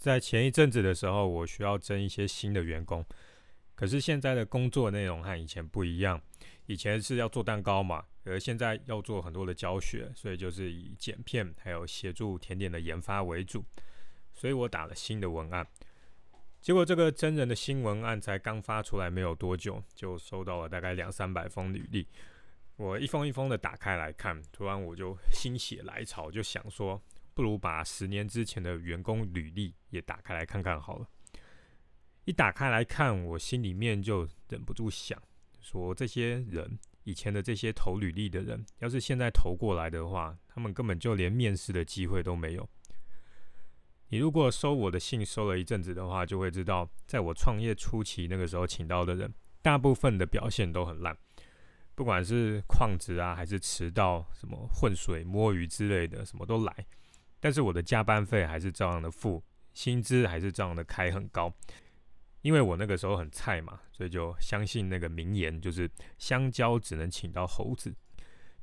在前一阵子的时候，我需要征一些新的员工，可是现在的工作内容和以前不一样。以前是要做蛋糕嘛，而现在要做很多的教学，所以就是以剪片还有协助甜点的研发为主。所以我打了新的文案，结果这个真人的新文案才刚发出来没有多久，就收到了大概两三百封履历。我一封一封的打开来看，突然我就心血来潮，就想说。不如把十年之前的员工履历也打开来看看好了。一打开来看，我心里面就忍不住想：说这些人以前的这些投履历的人，要是现在投过来的话，他们根本就连面试的机会都没有。你如果收我的信收了一阵子的话，就会知道，在我创业初期那个时候请到的人，大部分的表现都很烂，不管是旷职啊，还是迟到、什么混水摸鱼之类的，什么都来。但是我的加班费还是照样的付，薪资还是照样的开很高，因为我那个时候很菜嘛，所以就相信那个名言，就是香蕉只能请到猴子。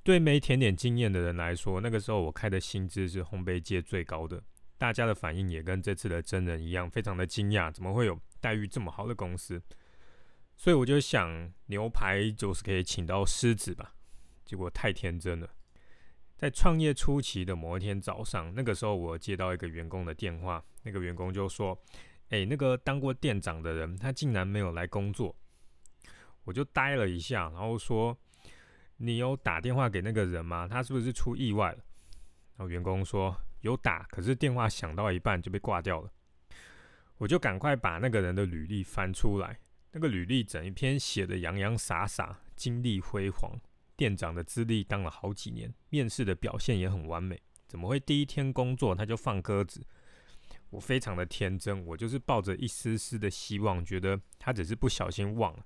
对没甜点经验的人来说，那个时候我开的薪资是烘焙界最高的，大家的反应也跟这次的真人一样，非常的惊讶，怎么会有待遇这么好的公司？所以我就想，牛排就是可以请到狮子吧，结果太天真了。在创业初期的某一天早上，那个时候我接到一个员工的电话，那个员工就说：“哎，那个当过店长的人，他竟然没有来工作。”我就呆了一下，然后说：“你有打电话给那个人吗？他是不是出意外了？”然后员工说：“有打，可是电话响到一半就被挂掉了。”我就赶快把那个人的履历翻出来，那个履历整一篇写的洋洋洒洒，经历辉煌。店长的资历当了好几年，面试的表现也很完美，怎么会第一天工作他就放鸽子？我非常的天真，我就是抱着一丝丝的希望，觉得他只是不小心忘了，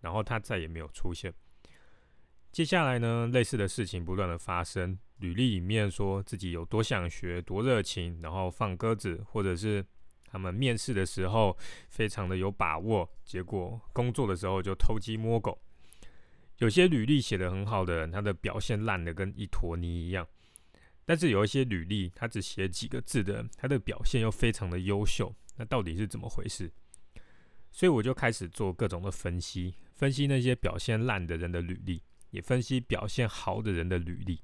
然后他再也没有出现。接下来呢，类似的事情不断的发生，履历里面说自己有多想学、多热情，然后放鸽子，或者是他们面试的时候非常的有把握，结果工作的时候就偷鸡摸狗。有些履历写的很好的人，他的表现烂的跟一坨泥一样；但是有一些履历，他只写几个字的，他的表现又非常的优秀。那到底是怎么回事？所以我就开始做各种的分析，分析那些表现烂的人的履历，也分析表现好的人的履历。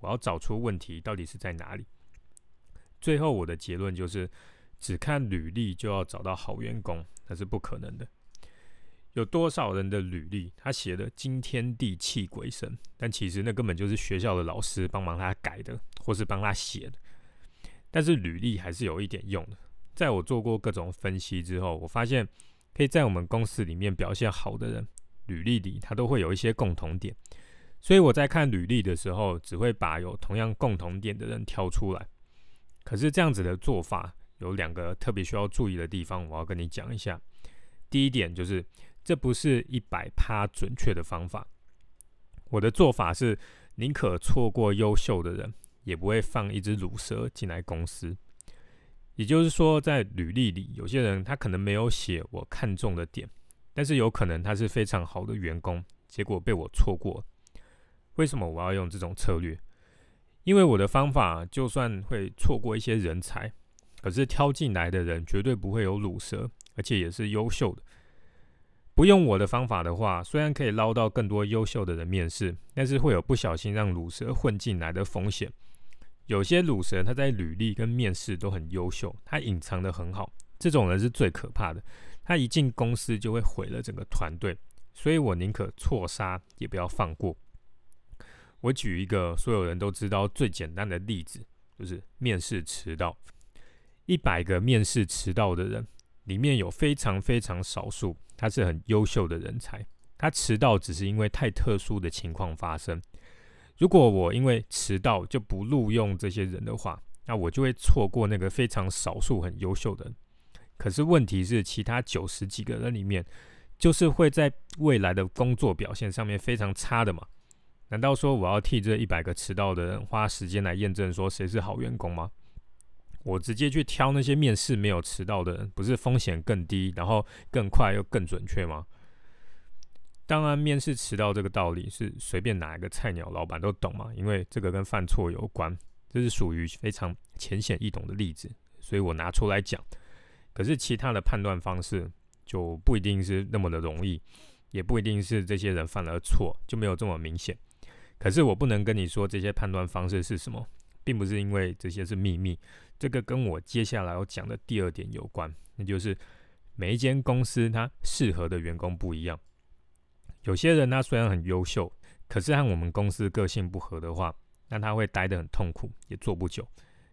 我要找出问题到底是在哪里。最后我的结论就是，只看履历就要找到好员工，那是不可能的。有多少人的履历，他写的惊天地泣鬼神，但其实那根本就是学校的老师帮忙他改的，或是帮他写的。但是履历还是有一点用的。在我做过各种分析之后，我发现可以在我们公司里面表现好的人，履历里他都会有一些共同点。所以我在看履历的时候，只会把有同样共同点的人挑出来。可是这样子的做法有两个特别需要注意的地方，我要跟你讲一下。第一点就是。这不是一百趴准确的方法。我的做法是，宁可错过优秀的人，也不会放一只乳蛇进来公司。也就是说，在履历里，有些人他可能没有写我看中的点，但是有可能他是非常好的员工，结果被我错过。为什么我要用这种策略？因为我的方法就算会错过一些人才，可是挑进来的人绝对不会有乳蛇，而且也是优秀的。不用我的方法的话，虽然可以捞到更多优秀的人面试，但是会有不小心让卤蛇混进来的风险。有些卤蛇他在履历跟面试都很优秀，他隐藏的很好，这种人是最可怕的。他一进公司就会毁了整个团队，所以我宁可错杀也不要放过。我举一个所有人都知道最简单的例子，就是面试迟到。一百个面试迟到的人，里面有非常非常少数。他是很优秀的人才，他迟到只是因为太特殊的情况发生。如果我因为迟到就不录用这些人的话，那我就会错过那个非常少数很优秀的人。可是问题是，其他九十几个人里面，就是会在未来的工作表现上面非常差的嘛？难道说我要替这一百个迟到的人花时间来验证说谁是好员工吗？我直接去挑那些面试没有迟到的人，不是风险更低，然后更快又更准确吗？当然，面试迟到这个道理是随便哪一个菜鸟老板都懂嘛，因为这个跟犯错有关，这是属于非常浅显易懂的例子，所以我拿出来讲。可是其他的判断方式就不一定是那么的容易，也不一定是这些人犯了错就没有这么明显。可是我不能跟你说这些判断方式是什么，并不是因为这些是秘密。这个跟我接下来要讲的第二点有关，那就是每一间公司它适合的员工不一样。有些人他虽然很优秀，可是和我们公司个性不合的话，那他会待得很痛苦，也做不久。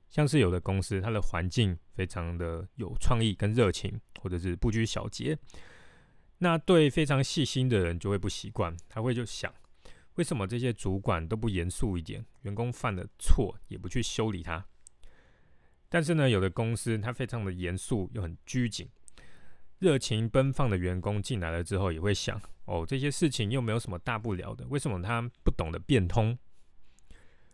像是有的公司，它的环境非常的有创意跟热情，或者是不拘小节，那对非常细心的人就会不习惯，他会就想，为什么这些主管都不严肃一点，员工犯了错也不去修理他？但是呢，有的公司它非常的严肃又很拘谨，热情奔放的员工进来了之后，也会想，哦，这些事情又没有什么大不了的，为什么他不懂得变通？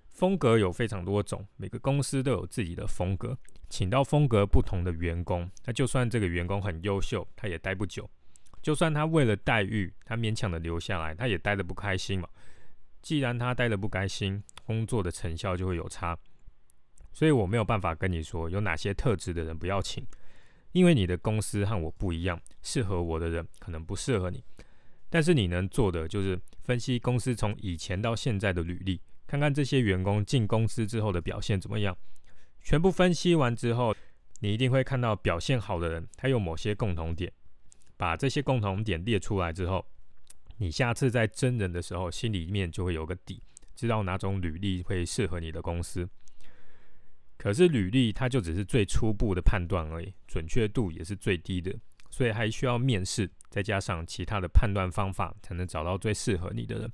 风格有非常多种，每个公司都有自己的风格。请到风格不同的员工，那就算这个员工很优秀，他也待不久。就算他为了待遇，他勉强的留下来，他也待得不开心嘛。既然他待得不开心，工作的成效就会有差。所以我没有办法跟你说有哪些特质的人不要请，因为你的公司和我不一样，适合我的人可能不适合你。但是你能做的就是分析公司从以前到现在的履历。看看这些员工进公司之后的表现怎么样？全部分析完之后，你一定会看到表现好的人，他有某些共同点。把这些共同点列出来之后，你下次在真人的时候，心里面就会有个底，知道哪种履历会适合你的公司。可是履历它就只是最初步的判断而已，准确度也是最低的，所以还需要面试，再加上其他的判断方法，才能找到最适合你的人。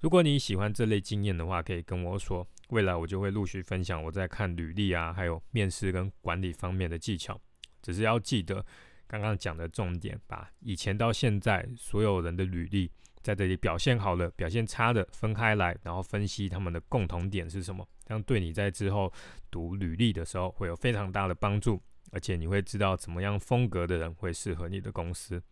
如果你喜欢这类经验的话，可以跟我说，未来我就会陆续分享我在看履历啊，还有面试跟管理方面的技巧。只是要记得刚刚讲的重点，把以前到现在所有人的履历，在这里表现好了、表现差的分开来，然后分析他们的共同点是什么，这样对你在之后读履历的时候会有非常大的帮助，而且你会知道怎么样风格的人会适合你的公司。